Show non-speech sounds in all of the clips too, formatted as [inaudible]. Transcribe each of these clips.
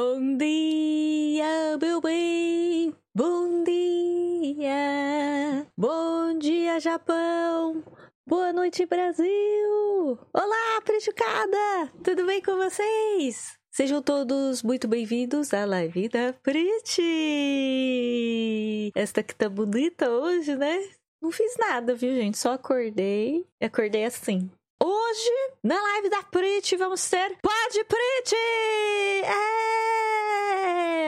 Bom dia, meu bem. Bom dia. Bom dia, Japão. Boa noite, Brasil. Olá, Prejucada. Tudo bem com vocês? Sejam todos muito bem-vindos à live da Pretty. Esta que tá bonita hoje, né? Não fiz nada, viu, gente? Só acordei. Acordei assim. Hoje, na live da Pretty, vamos ter Pode Pretty! É!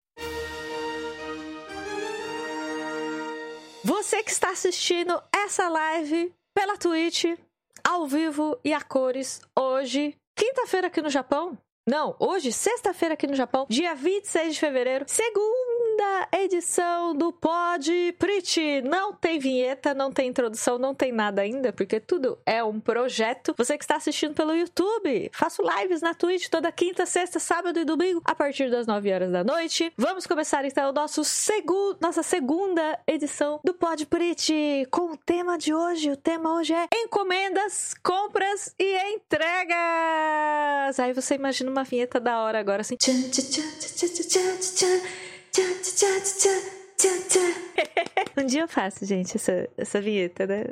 Você que está assistindo essa live pela Twitch, ao vivo e a cores, hoje, quinta-feira aqui no Japão. Não, hoje, sexta-feira aqui no Japão, dia 26 de fevereiro, segunda edição do Pod Pretty. Não tem vinheta, não tem introdução, não tem nada ainda, porque tudo é um projeto. Você que está assistindo pelo YouTube, faço lives na Twitch toda quinta, sexta, sábado e domingo, a partir das 9 horas da noite. Vamos começar então o nosso segundo, nossa segunda edição do Pod Pretty, com o tema de hoje. O tema hoje é encomendas, compras e entregas. Aí você imagina uma vinheta da hora agora assim. Tchan, tchan, tchan, tchan, tchan, tchan, um dia eu faço, gente, essa, essa vinheta, né?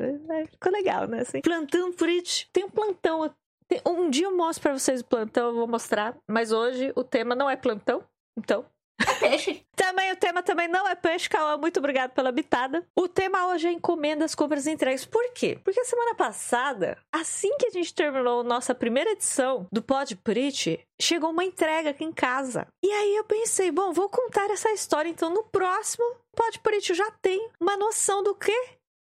Ficou legal, né? Assim, plantão Pretty. Tem um plantão. Tem, um dia eu mostro pra vocês o plantão, eu vou mostrar. Mas hoje o tema não é plantão. Então, é peixe. também o tema também não é peixe, Cauã. Muito obrigado pela bitada. O tema hoje é encomendas, compras e entregas. Por quê? Porque semana passada, assim que a gente terminou nossa primeira edição do Pod Pretty, chegou uma entrega aqui em casa. E aí eu pensei, bom, vou contar essa história então no próximo Pod. Eu já tenho uma noção do que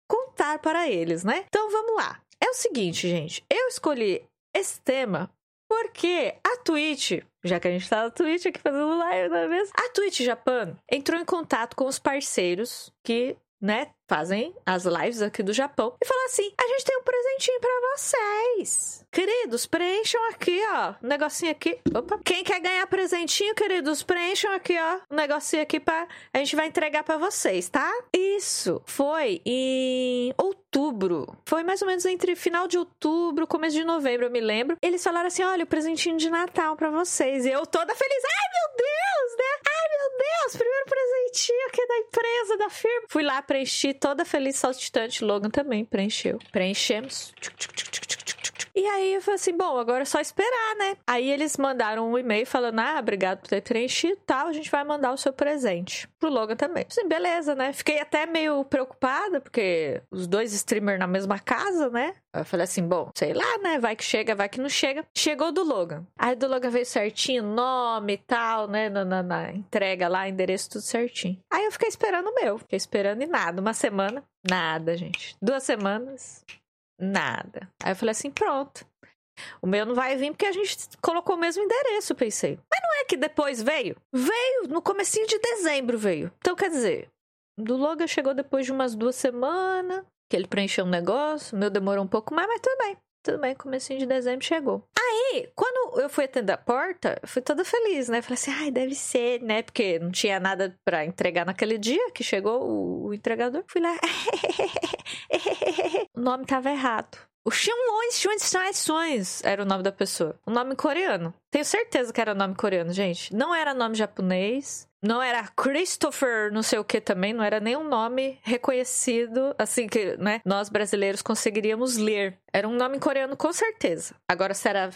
contar para eles, né? Então vamos lá. É o seguinte, gente. Eu escolhi esse tema porque a Twitch, já que a gente tá na Twitch aqui fazendo live, não é mesmo? A Twitch Japan entrou em contato com os parceiros que, né, fazem as lives aqui do Japão e falou assim: a gente tem um presentinho para vocês. Queridos, preencham aqui, ó, um negocinho aqui. Opa. Quem quer ganhar presentinho, queridos, preencham aqui, ó, um negocinho aqui para a gente vai entregar para vocês, tá? Isso foi em outubro. Foi mais ou menos entre final de outubro, começo de novembro, eu me lembro. Eles falaram assim: olha, o presentinho de Natal para vocês. E eu toda feliz. Ai, meu Deus, né? Ai, meu Deus, primeiro presentinho aqui da empresa, da firma. Fui lá, preenchi toda feliz, saltitante. Logan também preencheu. Preenchemos. E aí eu falei assim, bom, agora é só esperar, né? Aí eles mandaram um e-mail falando, ah, obrigado por ter preenchido e tal, a gente vai mandar o seu presente. Pro Logan também. Assim, beleza, né? Fiquei até meio preocupada, porque os dois streamers na mesma casa, né? Eu falei assim, bom, sei lá, né? Vai que chega, vai que não chega. Chegou do Logan. Aí do Logan veio certinho, nome e tal, né? Na, na, na entrega lá, endereço tudo certinho. Aí eu fiquei esperando o meu. Fiquei esperando e nada. Uma semana, nada, gente. Duas semanas, nada. Aí eu falei assim, pronto. O meu não vai vir porque a gente colocou o mesmo endereço, pensei. Mas não é que depois veio? Veio no comecinho de dezembro, veio. Então, quer dizer, do Logan chegou depois de umas duas semanas, que ele preencheu um negócio, o meu demorou um pouco mais, mas tudo bem. Tudo bem, comecinho de dezembro chegou. Aí, quando eu fui atender a porta, fui toda feliz, né? Falei assim, ai, deve ser, né? Porque não tinha nada para entregar naquele dia que chegou o, o entregador. Fui lá. [laughs] o nome tava errado. O Xianlões Xuanções era o nome da pessoa. O nome coreano. Tenho certeza que era nome coreano, gente. Não era nome japonês. Não era Christopher, não sei o que também. Não era nenhum nome reconhecido, assim que, né? Nós brasileiros conseguiríamos ler. Era um nome coreano com certeza. Agora, se era,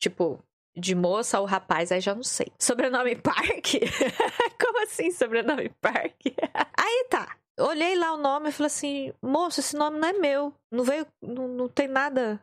tipo, de moça ou rapaz, aí já não sei. Sobrenome Park? [laughs] Como assim, sobrenome Park? [laughs] aí tá olhei lá o nome e falei assim, moço, esse nome não é meu. Não veio, não, não tem nada,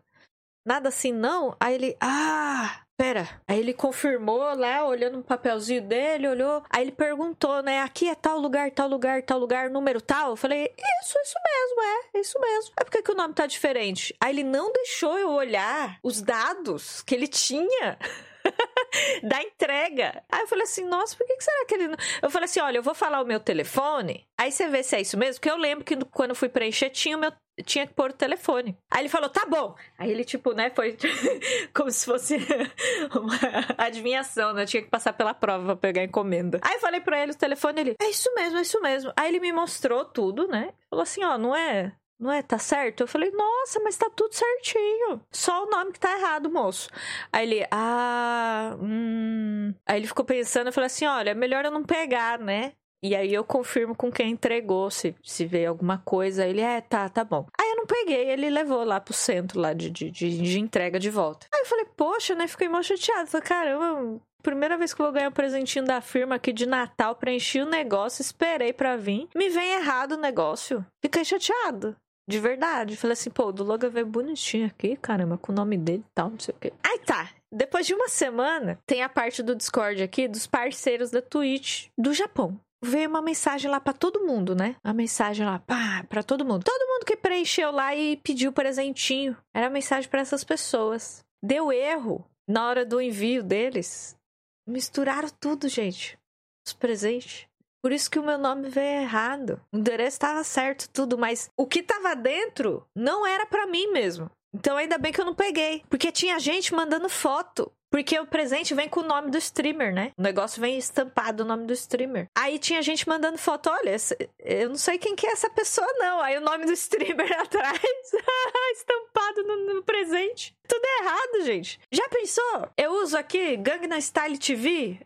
nada assim não. Aí ele, ah, pera. Aí ele confirmou lá, olhando no papelzinho dele, olhou. Aí ele perguntou, né, aqui é tal lugar, tal lugar, tal lugar, número tal. Eu falei, isso, isso mesmo, é, isso mesmo. É porque que o nome tá diferente? Aí ele não deixou eu olhar os dados que ele tinha. [laughs] [laughs] da entrega. Aí eu falei assim, nossa, por que, será que ele não... Eu falei assim, olha, eu vou falar o meu telefone, aí você vê se é isso mesmo, porque eu lembro que quando fui preencher tinha o meu tinha que pôr o telefone. Aí ele falou, tá bom. Aí ele, tipo, né, foi [laughs] como se fosse [laughs] uma adivinhação, né? Tinha que passar pela prova pra pegar encomenda. Aí eu falei pra ele o telefone, ele, é isso mesmo, é isso mesmo. Aí ele me mostrou tudo, né? Falou assim, ó, não é não é? Tá certo? Eu falei, nossa, mas tá tudo certinho. Só o nome que tá errado, moço. Aí ele, ah, hum. Aí ele ficou pensando, eu falei assim: olha, é melhor eu não pegar, né? E aí eu confirmo com quem entregou, se, se veio alguma coisa. Ele, é, tá, tá bom. Aí eu não peguei, ele levou lá pro centro lá de, de, de, de entrega de volta. Aí eu falei, poxa, né? Fiquei mal chateado. Falei, caramba, primeira vez que eu vou ganhar um presentinho da firma aqui de Natal, preenchi o negócio, esperei pra vir. Me vem errado o negócio. Fiquei chateado. De verdade. Falei assim, pô, do Logan veio bonitinho aqui, caramba, com o nome dele e tal, não sei o quê. Aí tá. Depois de uma semana, tem a parte do Discord aqui dos parceiros da Twitch do Japão veio uma mensagem lá para todo mundo, né? Uma mensagem lá, pá, para todo mundo. Todo mundo que preencheu lá e pediu presentinho. Era mensagem para essas pessoas. Deu erro na hora do envio deles. Misturaram tudo, gente. Os presentes. Por isso que o meu nome veio errado. O endereço estava certo, tudo, mas o que estava dentro não era para mim mesmo. Então ainda bem que eu não peguei, porque tinha gente mandando foto porque o presente vem com o nome do streamer, né? O negócio vem estampado o nome do streamer. Aí tinha gente mandando foto, olha, eu não sei quem que é essa pessoa, não. Aí o nome do [laughs] streamer atrás, [laughs] estampado no, no, presente. Tudo errado, gente. Já pensou? Eu uso aqui Gangnam Style TV,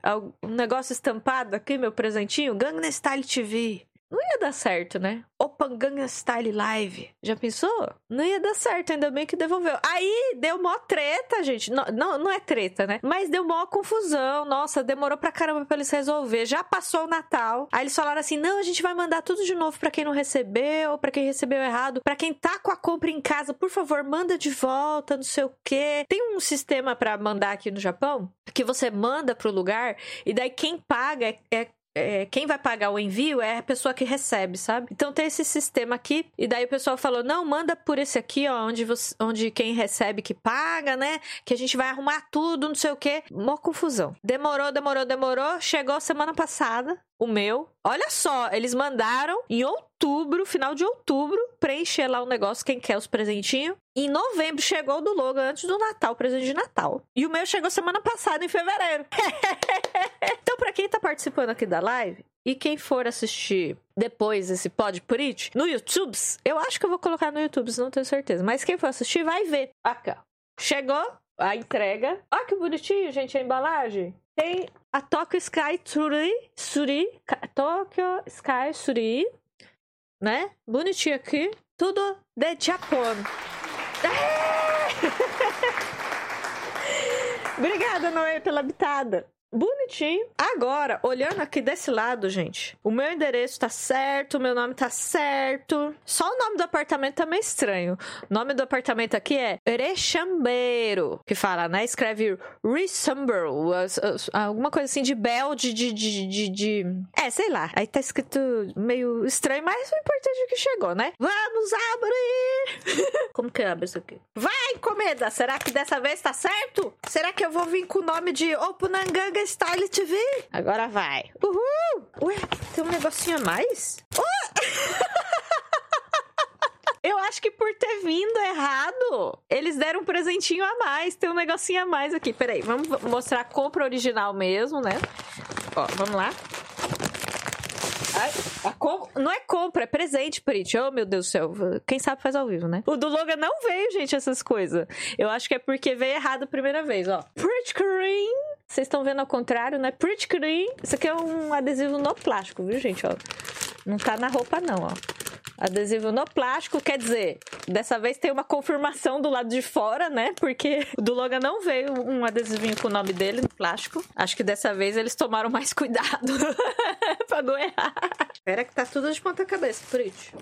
um negócio estampado aqui, meu presentinho, Gangnam Style TV. Não ia dar certo, né? Opanganga Style Live. Já pensou? Não ia dar certo, ainda bem que devolveu. Aí deu mó treta, gente. Não, não, não é treta, né? Mas deu mó confusão. Nossa, demorou pra caramba pra eles resolver. Já passou o Natal. Aí eles falaram assim: não, a gente vai mandar tudo de novo pra quem não recebeu, pra quem recebeu errado. Pra quem tá com a compra em casa, por favor, manda de volta, não sei o quê. Tem um sistema para mandar aqui no Japão que você manda pro lugar e daí quem paga é, é é, quem vai pagar o envio é a pessoa que recebe, sabe? Então tem esse sistema aqui, e daí o pessoal falou: não, manda por esse aqui, ó, onde, você, onde quem recebe que paga, né? Que a gente vai arrumar tudo, não sei o quê. Mó confusão. Demorou, demorou, demorou. Chegou semana passada, o meu. Olha só, eles mandaram em outubro, final de outubro, preencher lá o negócio, quem quer os presentinhos. Em novembro chegou o do logo antes do Natal, presente de Natal. E o meu chegou semana passada, em fevereiro. [laughs] quem tá participando aqui da live, e quem for assistir depois esse Pod Preach no YouTube, eu acho que eu vou colocar no YouTube, não tenho certeza. Mas quem for assistir vai ver. Aqui, Chegou a entrega. Olha que bonitinho, gente, a embalagem. Tem a Tokyo Sky Suri, Suri, Tokyo Sky Suri, né? Bonitinho aqui. Tudo de Japão. [laughs] Obrigada, Noé, pela habitada. Bonitinho. Agora, olhando aqui desse lado, gente, o meu endereço tá certo, o meu nome tá certo. Só o nome do apartamento tá meio estranho. O nome do apartamento aqui é Rechambeiro, que fala, né? Escreve Resumble, alguma coisa assim de bel, de, de, de, de. É, sei lá. Aí tá escrito meio estranho, mas o importante é que chegou, né? Vamos abrir! [laughs] Como que abre isso aqui? Vai, comida! Será que dessa vez tá certo? Será que eu vou vir com o nome de Opunanganga Style TV. Agora vai. Uhul! Ué, tem um negocinho a mais? Oh! [laughs] Eu acho que por ter vindo errado, eles deram um presentinho a mais. Tem um negocinho a mais aqui. Peraí, vamos mostrar a compra original mesmo, né? Ó, vamos lá. Ai, com... Não é compra, é presente, Prit. Oh, meu Deus do céu. Quem sabe faz ao vivo, né? O do Logan não veio, gente, essas coisas. Eu acho que é porque veio errado a primeira vez, ó. Pretty Green. Vocês estão vendo ao contrário, né? Pretty Green. Isso aqui é um adesivo no plástico, viu, gente? Ó. Não tá na roupa, não, ó. Adesivo no plástico, quer dizer, dessa vez tem uma confirmação do lado de fora, né? Porque o [laughs] do Logan não veio um adesivinho com o nome dele no plástico. Acho que dessa vez eles tomaram mais [laughs] cuidado [laughs] pra não errar. Espera que tá tudo de ponta cabeça, Pretty.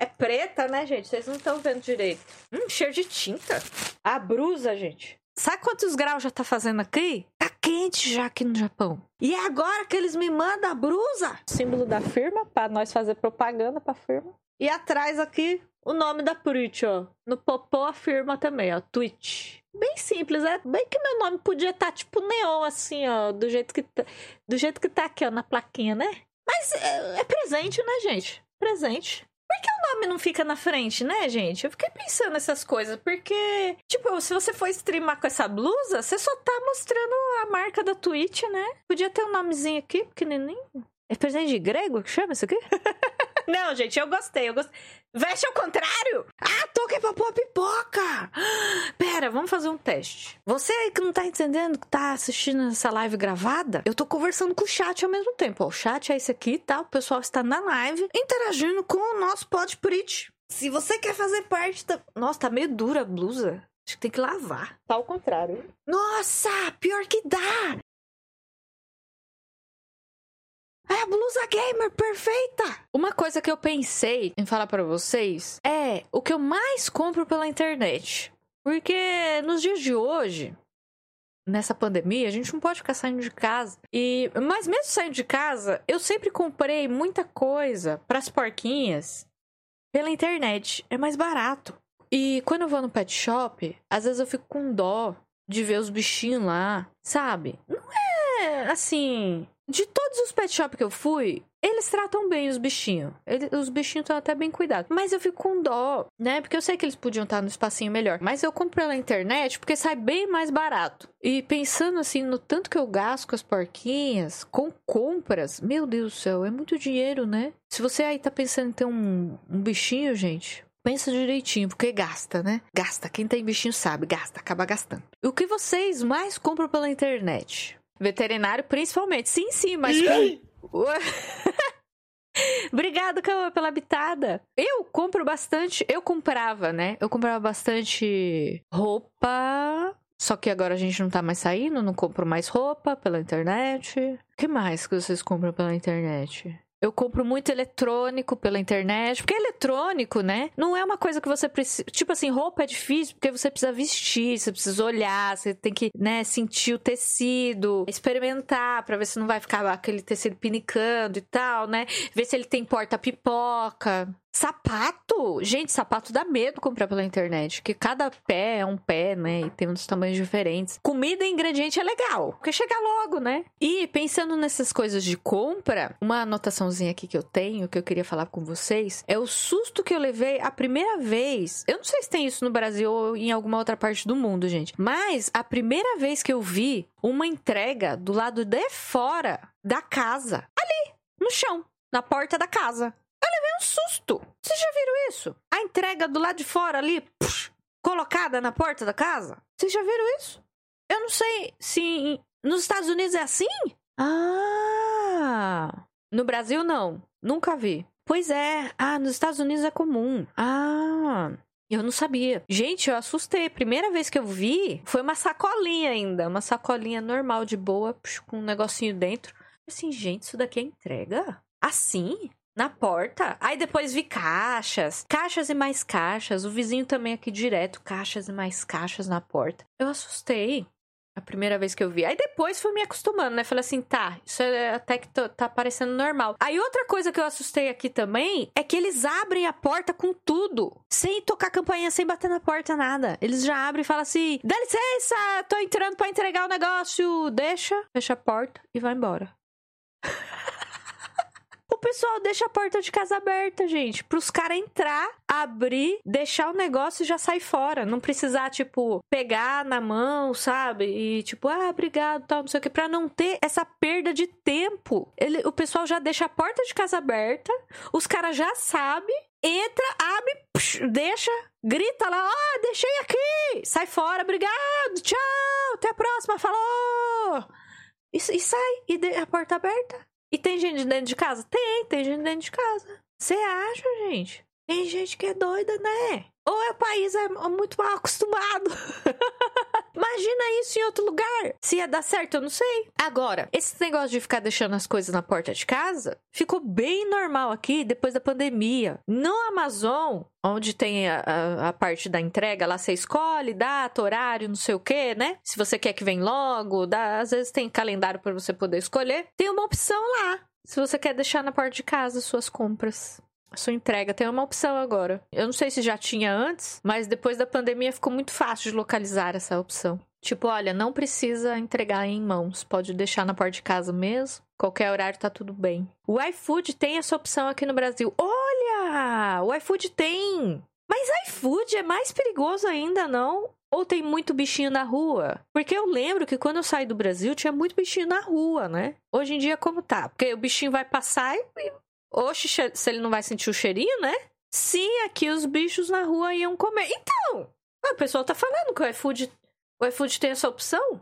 É preta, né, gente? Vocês não estão vendo direito. Hum, cheiro de tinta. A brusa, gente. Sabe quantos graus já tá fazendo aqui? Quente já aqui no Japão. E é agora que eles me mandam a brusa. Símbolo da firma, para nós fazer propaganda pra firma. E atrás aqui, o nome da Twitch, ó. No popô a firma também, ó. Twitch. Bem simples, é bem que meu nome podia estar tá, tipo neon, assim, ó. Do jeito que tá, do jeito que tá aqui, ó, na plaquinha, né? Mas é, é presente, né, gente? Presente. Por que o nome não fica na frente, né, gente? Eu fiquei pensando nessas coisas, porque, tipo, se você for streamar com essa blusa, você só tá mostrando a marca da Twitch, né? Podia ter um nomezinho aqui, pequenininho. É presente de grego que chama isso aqui? [laughs] Não, gente, eu gostei, eu gostei. Veste ao contrário? Ah, pra pôr pipoca! [gasps] Pera, vamos fazer um teste. Você que não tá entendendo que tá assistindo essa live gravada, eu tô conversando com o chat ao mesmo tempo. Ó, o chat é esse aqui, tá? O pessoal está na live interagindo com o nosso Pod Preach. Se você quer fazer parte da. Nossa, tá meio dura a blusa. Acho que tem que lavar. Tá ao contrário. Nossa, pior que dá! É a blusa gamer perfeita! Uma coisa que eu pensei em falar para vocês é o que eu mais compro pela internet. Porque nos dias de hoje, nessa pandemia, a gente não pode ficar saindo de casa. E mas mesmo saindo de casa, eu sempre comprei muita coisa para as porquinhas pela internet. É mais barato. E quando eu vou no pet shop, às vezes eu fico com dó de ver os bichinhos lá, sabe? Não é assim, de todos os pet shop que eu fui, eles tratam bem os bichinhos. Eles, os bichinhos estão até bem cuidados. Mas eu fico com dó, né? Porque eu sei que eles podiam estar no espacinho melhor. Mas eu compro pela internet porque sai bem mais barato. E pensando assim no tanto que eu gasto com as porquinhas, com compras, meu Deus do céu, é muito dinheiro, né? Se você aí tá pensando em ter um, um bichinho, gente, Pensa direitinho, porque gasta, né? Gasta. Quem tem bichinho sabe, gasta, acaba gastando. O que vocês mais compram pela internet? Veterinário, principalmente. Sim, sim, mas. [laughs] Obrigado, Cauã, pela habitada. Eu compro bastante. Eu comprava, né? Eu comprava bastante roupa. Só que agora a gente não tá mais saindo, não compro mais roupa pela internet. O que mais que vocês compram pela internet? Eu compro muito eletrônico pela internet, porque eletrônico, né? Não é uma coisa que você precisa. Tipo assim, roupa é difícil porque você precisa vestir, você precisa olhar, você tem que, né, sentir o tecido, experimentar para ver se não vai ficar aquele tecido pinicando e tal, né? Ver se ele tem porta-pipoca. Sapato? Gente, sapato dá medo comprar pela internet, porque cada pé é um pé, né? E tem uns tamanhos diferentes. Comida e ingrediente é legal, porque chega logo, né? E pensando nessas coisas de compra, uma anotaçãozinha aqui que eu tenho, que eu queria falar com vocês, é o susto que eu levei a primeira vez. Eu não sei se tem isso no Brasil ou em alguma outra parte do mundo, gente, mas a primeira vez que eu vi uma entrega do lado de fora da casa, ali, no chão, na porta da casa susto. Vocês já viram isso? A entrega do lado de fora ali, colocada na porta da casa. Vocês já viram isso? Eu não sei se nos Estados Unidos é assim. Ah, no Brasil não. Nunca vi. Pois é. Ah, nos Estados Unidos é comum. Ah, eu não sabia. Gente, eu assustei. Primeira vez que eu vi, foi uma sacolinha ainda. Uma sacolinha normal, de boa, com um negocinho dentro. Assim, gente, isso daqui é entrega? Assim? Na porta. Aí depois vi caixas, caixas e mais caixas. O vizinho também aqui direto, caixas e mais caixas na porta. Eu assustei. A primeira vez que eu vi. Aí depois fui me acostumando, né? Falei assim, tá, isso é até que tá parecendo normal. Aí outra coisa que eu assustei aqui também é que eles abrem a porta com tudo. Sem tocar campainha, sem bater na porta, nada. Eles já abrem e falam assim: dá licença, tô entrando para entregar o negócio. Deixa, fecha a porta e vai embora. [laughs] pessoal deixa a porta de casa aberta, gente. Pros caras entrar, abrir, deixar o negócio e já sair fora. Não precisar, tipo, pegar na mão, sabe? E tipo, ah, obrigado, tal, não sei o que. Pra não ter essa perda de tempo. Ele, o pessoal já deixa a porta de casa aberta, os caras já sabem, entra, abre, psh, deixa, grita lá, ó, oh, deixei aqui, sai fora, obrigado, tchau, até a próxima, falou! E, e sai, e a porta aberta. E tem gente dentro de casa? Tem, tem gente dentro de casa. Você acha, gente? Tem gente que é doida, né? Ou é o país é muito mal acostumado. [laughs] Imagina isso em outro lugar. Se ia dar certo, eu não sei. Agora, esse negócio de ficar deixando as coisas na porta de casa ficou bem normal aqui depois da pandemia. No Amazon, onde tem a, a, a parte da entrega, lá você escolhe data, horário, não sei o que, né? Se você quer que vem logo, dá, às vezes tem calendário para você poder escolher. Tem uma opção lá. Se você quer deixar na porta de casa suas compras sua entrega. Tem uma opção agora. Eu não sei se já tinha antes, mas depois da pandemia ficou muito fácil de localizar essa opção. Tipo, olha, não precisa entregar em mãos, pode deixar na porta de casa mesmo. Qualquer horário tá tudo bem. O iFood tem essa opção aqui no Brasil. Olha! O iFood tem! Mas iFood é mais perigoso ainda, não? Ou tem muito bichinho na rua? Porque eu lembro que quando eu saí do Brasil tinha muito bichinho na rua, né? Hoje em dia, como tá? Porque o bichinho vai passar e Oxe, se ele não vai sentir o cheirinho, né? Sim, aqui os bichos na rua iam comer. Então, o pessoal tá falando que o iFood, o iFood tem essa opção.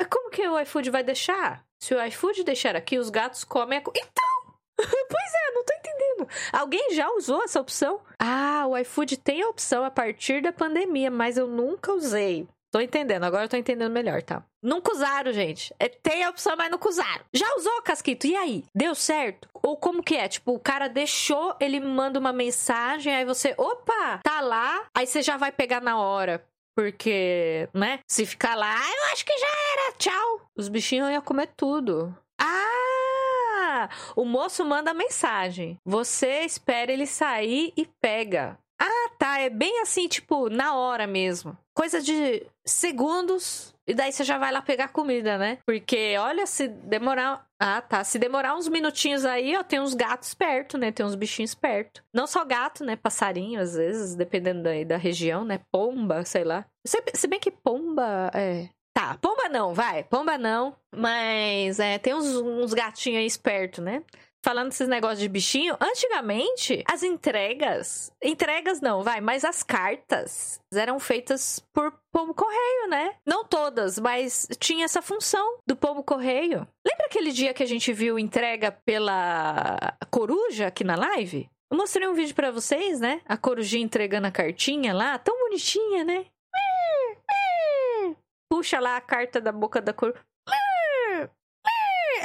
Mas como que o iFood vai deixar? Se o iFood deixar aqui, os gatos comem a... Então! [laughs] pois é, não tô entendendo. Alguém já usou essa opção? Ah, o iFood tem a opção a partir da pandemia, mas eu nunca usei. Tô entendendo, agora eu tô entendendo melhor, tá? Nunca usaram, gente. É, tem a opção, mas nunca usaram. Já usou, Casquito? E aí? Deu certo? Ou como que é? Tipo, o cara deixou, ele manda uma mensagem, aí você, opa, tá lá, aí você já vai pegar na hora. Porque, né? Se ficar lá, eu acho que já era, tchau. Os bichinhos iam comer tudo. Ah! O moço manda mensagem. Você espera ele sair e pega. Ah, tá. É bem assim, tipo, na hora mesmo. Coisa de segundos. E daí você já vai lá pegar comida, né? Porque, olha, se demorar. Ah, tá. Se demorar uns minutinhos aí, ó, tem uns gatos perto, né? Tem uns bichinhos perto. Não só gato, né? Passarinho, às vezes, dependendo da, da região, né? Pomba, sei lá. Se, se bem que pomba. É. Tá, pomba não, vai. Pomba não. Mas é, tem uns, uns gatinhos aí espertos, né? Falando desses negócios de bichinho, antigamente as entregas, entregas não, vai, mas as cartas eram feitas por pombo correio, né? Não todas, mas tinha essa função do pombo correio. Lembra aquele dia que a gente viu entrega pela coruja aqui na live? Eu mostrei um vídeo para vocês, né? A corujinha entregando a cartinha lá, tão bonitinha, né? Puxa lá a carta da boca da coruja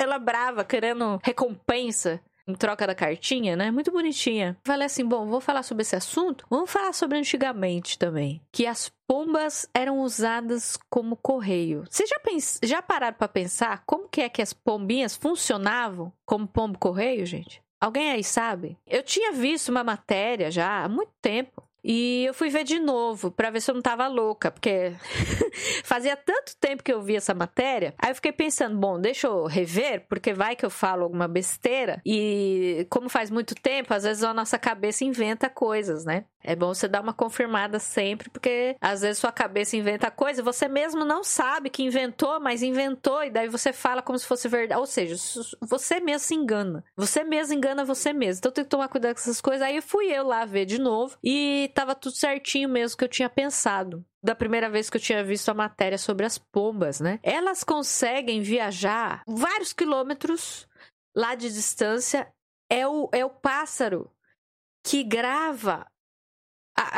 ela brava, querendo recompensa em troca da cartinha, né? Muito bonitinha. Falei assim, bom, vou falar sobre esse assunto. Vamos falar sobre antigamente também, que as pombas eram usadas como correio. Vocês já, pens... já pararam para pensar como que é que as pombinhas funcionavam como pombo correio, gente? Alguém aí sabe? Eu tinha visto uma matéria já há muito tempo e eu fui ver de novo para ver se eu não tava louca, porque [laughs] fazia tanto tempo que eu vi essa matéria. Aí eu fiquei pensando, bom, deixa eu rever, porque vai que eu falo alguma besteira. E como faz muito tempo, às vezes a nossa cabeça inventa coisas, né? É bom você dar uma confirmada sempre, porque às vezes sua cabeça inventa coisa, você mesmo não sabe que inventou, mas inventou, e daí você fala como se fosse verdade. Ou seja, você mesmo se engana. Você mesmo engana você mesmo. Então tem que tomar cuidado com essas coisas. Aí fui eu lá ver de novo e tava tudo certinho mesmo que eu tinha pensado da primeira vez que eu tinha visto a matéria sobre as pombas, né? Elas conseguem viajar vários quilômetros lá de distância. É o, é o pássaro que grava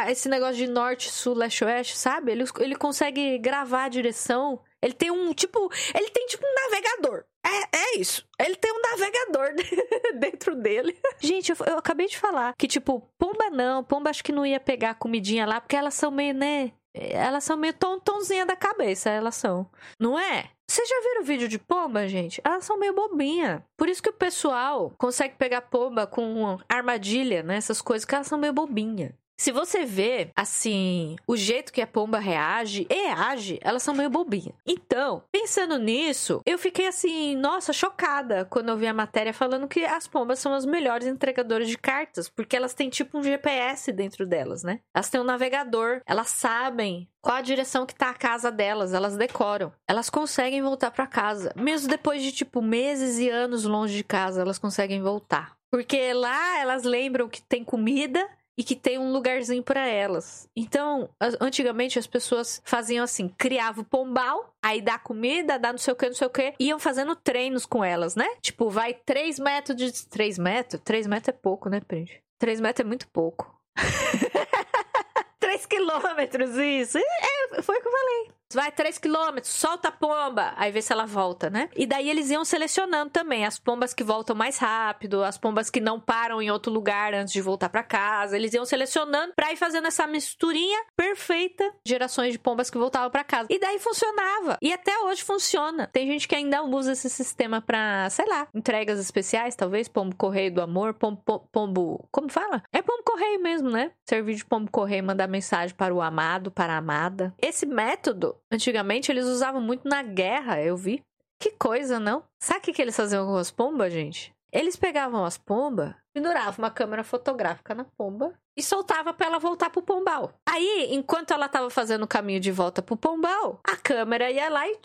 esse negócio de norte, sul, leste, oeste, sabe? Ele, ele consegue gravar a direção. Ele tem um tipo. Ele tem tipo um navegador. É, é isso. Ele tem um navegador [laughs] dentro dele. Gente, eu, eu, acabei de falar que, tipo, pomba não. Pomba acho que não ia pegar a comidinha lá, porque elas são meio, né? Elas são meio tontonzinha da cabeça, elas são. Não é? Vocês já viram o vídeo de pomba, gente? Elas são meio bobinha. Por isso que o pessoal consegue pegar pomba com armadilha, né? Essas coisas que elas são meio bobinha. Se você vê, assim, o jeito que a pomba reage e age, elas são meio bobinhas. Então, pensando nisso, eu fiquei assim, nossa, chocada quando eu vi a matéria falando que as pombas são as melhores entregadoras de cartas, porque elas têm tipo um GPS dentro delas, né? Elas têm um navegador, elas sabem qual a direção que tá a casa delas, elas decoram. Elas conseguem voltar para casa, mesmo depois de tipo meses e anos longe de casa, elas conseguem voltar. Porque lá elas lembram que tem comida e que tem um lugarzinho para elas. Então, antigamente as pessoas faziam assim, criava o pombal, aí dá comida, dá não sei o que, não sei o que, iam fazendo treinos com elas, né? Tipo, vai 3 metros de 3 metros? 3 metros é pouco, né, Prende? 3 metros é muito pouco. [laughs] 3 quilômetros, isso. É, foi o que eu falei. Vai 3 quilômetros, solta a pomba. Aí vê se ela volta, né? E daí eles iam selecionando também as pombas que voltam mais rápido, as pombas que não param em outro lugar antes de voltar para casa. Eles iam selecionando pra ir fazendo essa misturinha perfeita, gerações de pombas que voltavam para casa. E daí funcionava. E até hoje funciona. Tem gente que ainda usa esse sistema pra, sei lá, entregas especiais, talvez, pombo correio do amor, pombo, pombo como fala? É pombo correio mesmo, né? Servir de pombo correio, mandar mensagem para o amado, para a amada. Esse método Antigamente eles usavam muito na guerra, eu vi. Que coisa, não? Sabe o que, eles faziam com as pombas, gente? Eles pegavam as pombas, penduravam uma câmera fotográfica na pomba e soltava para ela voltar pro pombal. Aí, enquanto ela tava fazendo o caminho de volta pro pombal, a câmera ia lá e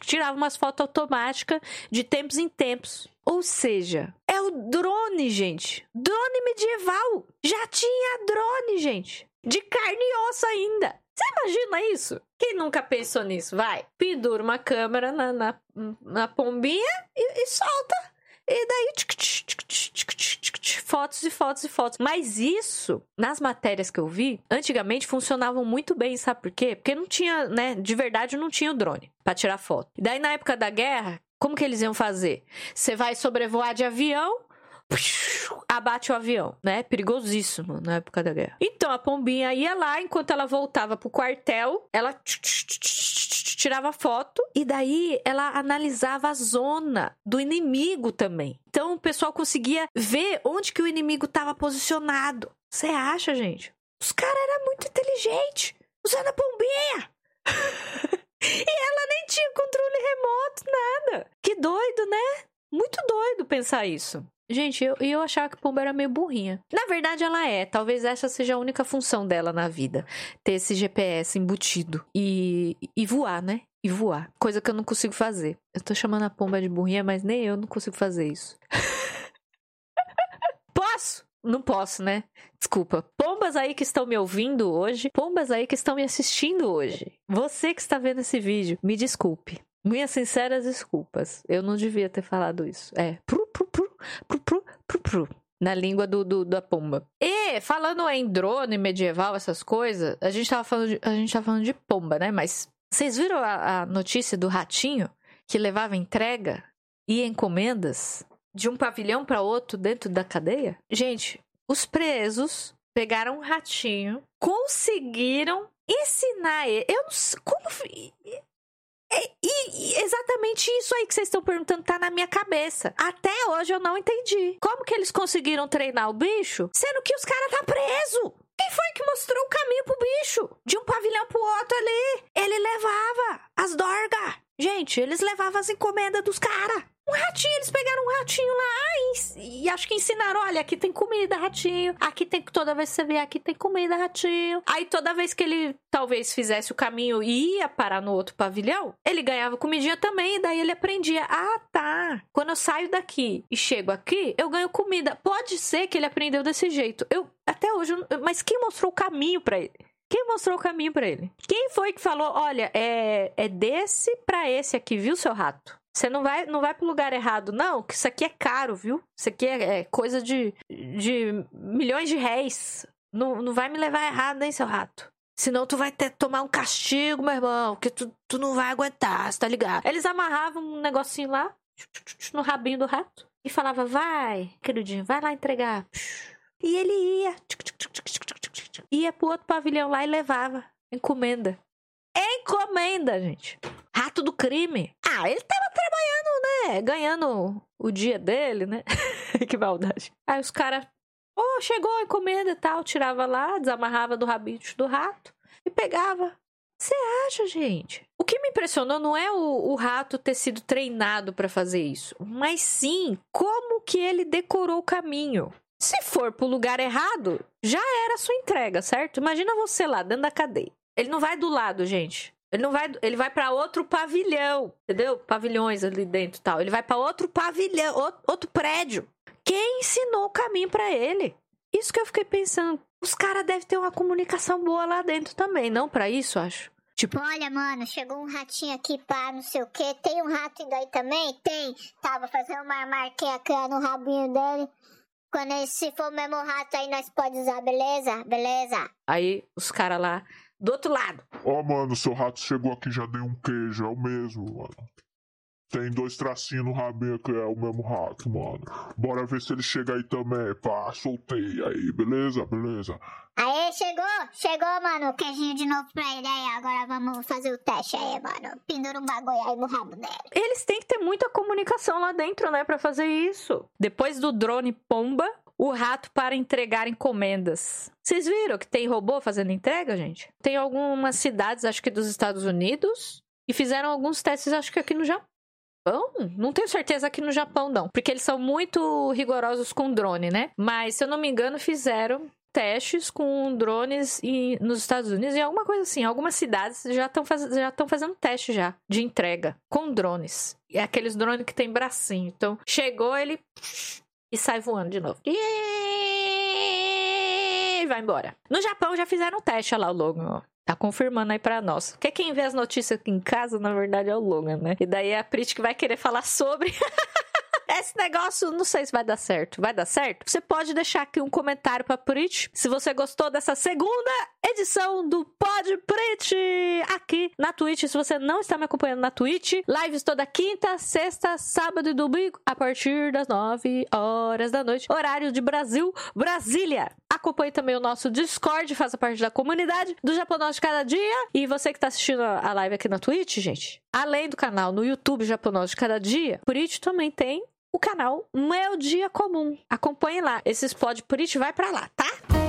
tirava umas fotos automáticas de tempos em tempos. Ou seja, é o drone, gente. Drone medieval. Já tinha drone, gente. De carne e osso ainda. Você imagina isso? Quem nunca pensou nisso? Vai, pendura uma câmera na, na, na pombinha e, e solta. E daí, fotos e fotos e fotos. Mas isso, nas matérias que eu vi, antigamente funcionavam muito bem, sabe por quê? Porque não tinha, né, de verdade não tinha o drone para tirar foto. E daí, na época da guerra, como que eles iam fazer? Você vai sobrevoar de avião, abate o avião, né? Perigosíssimo na época da guerra. Então a pombinha ia lá, enquanto ela voltava pro quartel, ela tirava foto e daí ela analisava a zona do inimigo também. Então o pessoal conseguia ver onde que o inimigo estava posicionado. Você acha, gente? Os caras eram muito inteligentes usando a pombinha. [laughs] e ela nem tinha controle remoto, nada. Que doido, né? Muito doido pensar isso. Gente, eu, eu achava que Pomba era meio burrinha. Na verdade, ela é. Talvez essa seja a única função dela na vida. Ter esse GPS embutido. E, e voar, né? E voar. Coisa que eu não consigo fazer. Eu tô chamando a Pomba de burrinha, mas nem eu não consigo fazer isso. [laughs] Posso? Não posso, né? Desculpa. Pombas aí que estão me ouvindo hoje, pombas aí que estão me assistindo hoje. Você que está vendo esse vídeo, me desculpe. Minhas sinceras desculpas. Eu não devia ter falado isso. É. Na língua do, do, da pomba. E falando em drone medieval, essas coisas, a gente tava falando de, a gente tava falando de pomba, né? Mas vocês viram a, a notícia do ratinho que levava entrega e encomendas de um pavilhão para outro dentro da cadeia? Gente, os presos pegaram um ratinho, conseguiram ensinar ele. Eu não sei como é, e, e, exatamente isso aí que vocês estão perguntando tá na minha cabeça. Até hoje eu não entendi. Como que eles conseguiram treinar o bicho, sendo que os caras tá preso? Quem foi que mostrou o caminho pro bicho? De um pavilhão pro outro ali. Ele levava as dorgas. Gente, eles levavam as encomendas dos caras. Um ratinho, eles pegaram um ratinho lá e, e, acho que ensinaram: olha, aqui tem comida, ratinho. Aqui tem. Toda vez que você vê, aqui tem comida, ratinho. Aí toda vez que ele talvez fizesse o caminho e ia parar no outro pavilhão, ele ganhava comidinha também. E daí ele aprendia: ah, tá. Quando eu saio daqui e chego aqui, eu ganho comida. Pode ser que ele aprendeu desse jeito. Eu até hoje. Mas quem mostrou o caminho para ele? Quem mostrou o caminho para ele? Quem foi que falou: olha, é, é desse para esse aqui, viu, seu rato? Você não vai, não vai pro lugar errado, não, que isso aqui é caro, viu? Isso aqui é, é coisa de, de milhões de réis. Não, não vai me levar errado, hein, seu rato? Senão tu vai ter tomar um castigo, meu irmão, que tu, tu não vai aguentar, você tá ligado? Eles amarravam um negocinho lá, no rabinho do rato, e falava, vai, queridinho, vai lá entregar. E ele ia, ia pro outro pavilhão lá e levava encomenda. Encomenda, gente. Rato do crime. Ah, ele tava trabalhando, né? Ganhando o dia dele, né? [laughs] que maldade. Aí os caras, oh, chegou a encomenda e tal, tirava lá, desamarrava do rabite do rato e pegava. Você acha, gente? O que me impressionou não é o, o rato ter sido treinado para fazer isso, mas sim como que ele decorou o caminho. Se for pro lugar errado, já era a sua entrega, certo? Imagina você lá dentro da cadeia. Ele não vai do lado, gente. Ele não vai, ele vai para outro pavilhão, entendeu? Pavilhões ali dentro, tal. Ele vai para outro pavilhão, outro, outro prédio. Quem ensinou o caminho para ele? Isso que eu fiquei pensando. Os caras devem ter uma comunicação boa lá dentro também, não para isso, acho. Tipo, olha, mano, chegou um ratinho aqui, pá, não sei o quê. Tem um rato daí também? Tem. Vou fazer uma marquinha no rabinho dele. Quando ele, se for o mesmo rato aí, nós pode usar, beleza? Beleza. Aí os caras lá do outro lado. Ó, oh, mano, seu rato chegou aqui já dei um queijo, é o mesmo, mano. Tem dois tracinhos no rabinho que é o mesmo rato, mano. Bora ver se ele chega aí também, pá. Soltei aí, beleza? Beleza. Aê, chegou! Chegou, mano. Queijinho de novo pra ele aí. Agora vamos fazer o teste aí, mano. Pendura um bagulho aí no rabo dele. Eles têm que ter muita comunicação lá dentro, né, pra fazer isso. Depois do drone pomba, o rato para entregar encomendas. Vocês viram que tem robô fazendo entrega, gente? Tem algumas cidades, acho que dos Estados Unidos, e fizeram alguns testes, acho que aqui no Japão. Não tenho certeza aqui no Japão, não. Porque eles são muito rigorosos com drone, né? Mas, se eu não me engano, fizeram testes com drones e, nos Estados Unidos e alguma coisa assim. Algumas cidades já estão faz, fazendo teste já de entrega com drones. E é aqueles drones que tem bracinho. Então, chegou, ele e sai voando de novo. E vai embora. No Japão já fizeram um teste, olha lá o Logan. Tá confirmando aí pra nós. Porque quem vê as notícias aqui em casa, na verdade, é o Logan, né? E daí é a Prit que vai querer falar sobre. [laughs] Esse negócio, não sei se vai dar certo. Vai dar certo? Você pode deixar aqui um comentário pra Prit se você gostou dessa segunda edição do Pod Prit aqui na Twitch. Se você não está me acompanhando na Twitch, lives toda quinta, sexta, sábado e domingo a partir das 9 horas da noite, horário de Brasil, Brasília. Acompanhe também o nosso Discord, faça parte da comunidade do Japonês de Cada Dia. E você que está assistindo a live aqui na Twitch, gente, além do canal no YouTube Japonês de Cada Dia, Prit também tem o canal Meu Dia Comum. Acompanhe lá. Esses pod Prit vai para lá, tá?